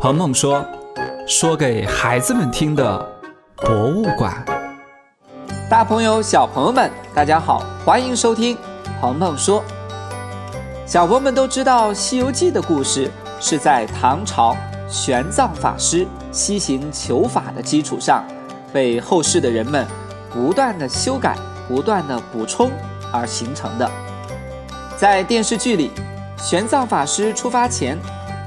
鹏鹏说：“说给孩子们听的博物馆。”大朋友、小朋友们，大家好，欢迎收听鹏鹏说。小朋友们都知道，《西游记》的故事是在唐朝玄奘法师西行求法的基础上，被后世的人们不断的修改、不断的补充而形成的。在电视剧里，玄奘法师出发前，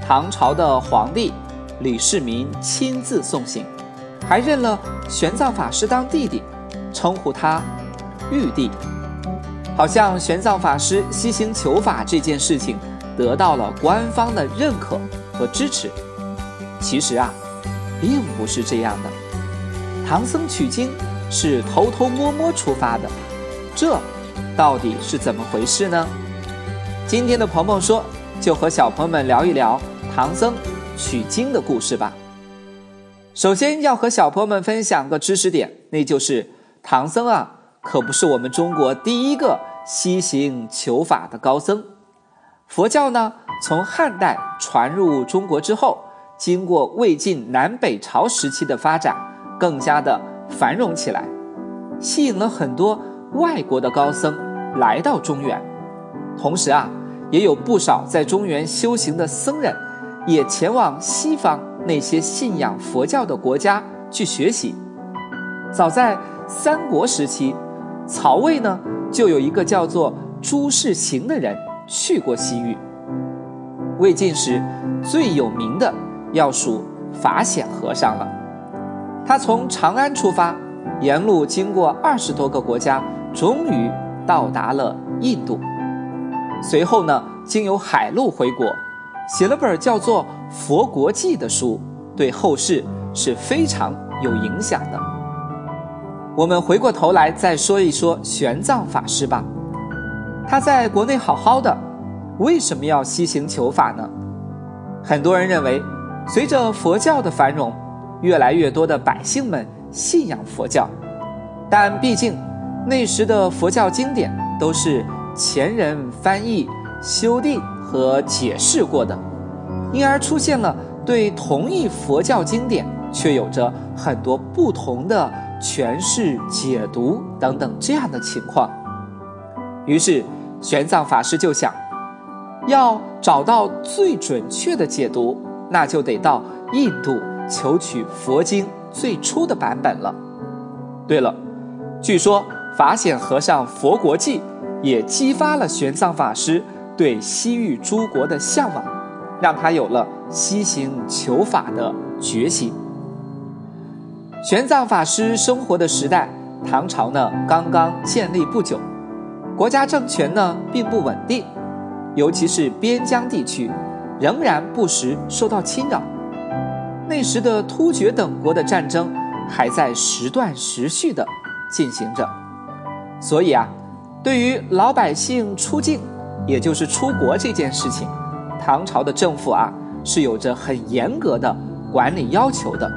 唐朝的皇帝李世民亲自送行，还认了玄奘法师当弟弟，称呼他玉帝。好像玄奘法师西行求法这件事情得到了官方的认可和支持。其实啊，并不是这样的。唐僧取经是偷偷摸摸出发的，这到底是怎么回事呢？今天的鹏鹏说，就和小朋友们聊一聊唐僧取经的故事吧。首先要和小朋友们分享个知识点，那就是唐僧啊。可不是我们中国第一个西行求法的高僧。佛教呢，从汉代传入中国之后，经过魏晋南北朝时期的发展，更加的繁荣起来，吸引了很多外国的高僧来到中原。同时啊，也有不少在中原修行的僧人，也前往西方那些信仰佛教的国家去学习。早在三国时期。曹魏呢，就有一个叫做朱士行的人去过西域。魏晋时最有名的要数法显和尚了。他从长安出发，沿路经过二十多个国家，终于到达了印度。随后呢，经由海路回国，写了本叫做《佛国记》的书，对后世是非常有影响的。我们回过头来再说一说玄奘法师吧。他在国内好好的，为什么要西行求法呢？很多人认为，随着佛教的繁荣，越来越多的百姓们信仰佛教，但毕竟那时的佛教经典都是前人翻译、修订和解释过的，因而出现了对同一佛教经典却有着很多不同的。诠释、解读等等这样的情况，于是玄奘法师就想，要找到最准确的解读，那就得到印度求取佛经最初的版本了。对了，据说法显和尚《佛国记》也激发了玄奘法师对西域诸国的向往，让他有了西行求法的决心。玄奘法师生活的时代，唐朝呢刚刚建立不久，国家政权呢并不稳定，尤其是边疆地区，仍然不时受到侵扰。那时的突厥等国的战争还在时断时续的进行着，所以啊，对于老百姓出境，也就是出国这件事情，唐朝的政府啊是有着很严格的管理要求的。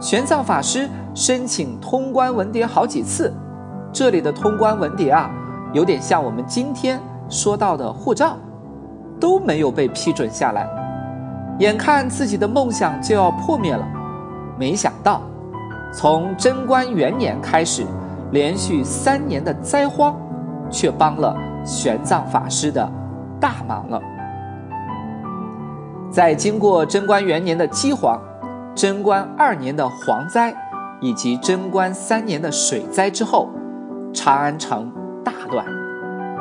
玄奘法师申请通关文牒好几次，这里的通关文牒啊，有点像我们今天说到的护照，都没有被批准下来。眼看自己的梦想就要破灭了，没想到，从贞观元年开始，连续三年的灾荒，却帮了玄奘法师的大忙了。在经过贞观元年的饥荒。贞观二年的蝗灾，以及贞观三年的水灾之后，长安城大乱。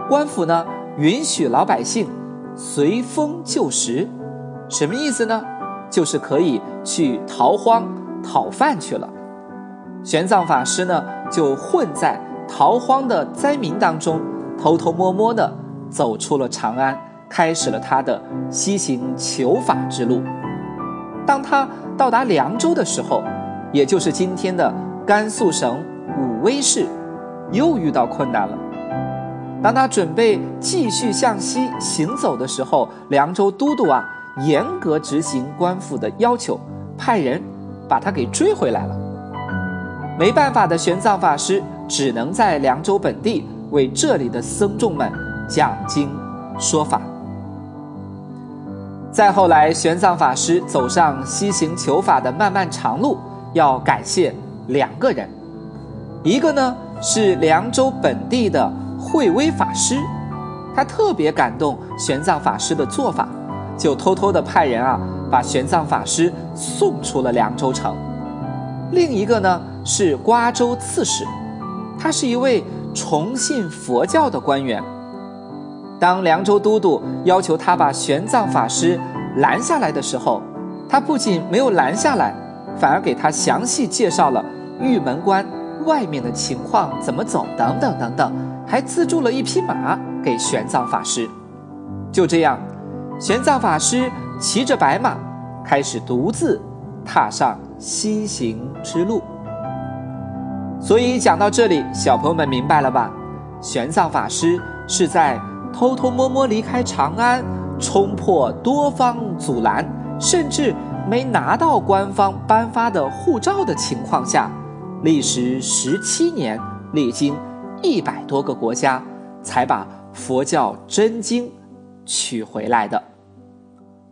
官府呢允许老百姓随风就食，什么意思呢？就是可以去逃荒讨饭去了。玄奘法师呢就混在逃荒的灾民当中，偷偷摸摸的走出了长安，开始了他的西行求法之路。当他到达凉州的时候，也就是今天的甘肃省武威市，又遇到困难了。当他准备继续向西行走的时候，凉州都督啊严格执行官府的要求，派人把他给追回来了。没办法的玄奘法师只能在凉州本地为这里的僧众们讲经说法。再后来，玄奘法师走上西行求法的漫漫长路，要感谢两个人，一个呢是凉州本地的慧威法师，他特别感动玄奘法师的做法，就偷偷的派人啊把玄奘法师送出了凉州城。另一个呢是瓜州刺史，他是一位崇信佛教的官员。当凉州都督要求他把玄奘法师拦下来的时候，他不仅没有拦下来，反而给他详细介绍了玉门关外面的情况怎么走等等等等，还资助了一匹马给玄奘法师。就这样，玄奘法师骑着白马，开始独自踏上西行之路。所以讲到这里，小朋友们明白了吧？玄奘法师是在。偷偷摸摸离开长安，冲破多方阻拦，甚至没拿到官方颁发的护照的情况下，历时十七年，历经一百多个国家，才把佛教真经取回来的。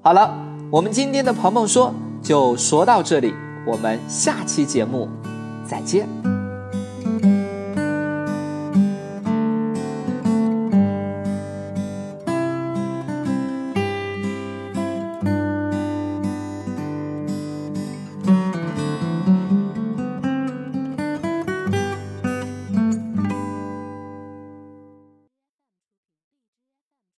好了，我们今天的鹏鹏说就说到这里，我们下期节目再见。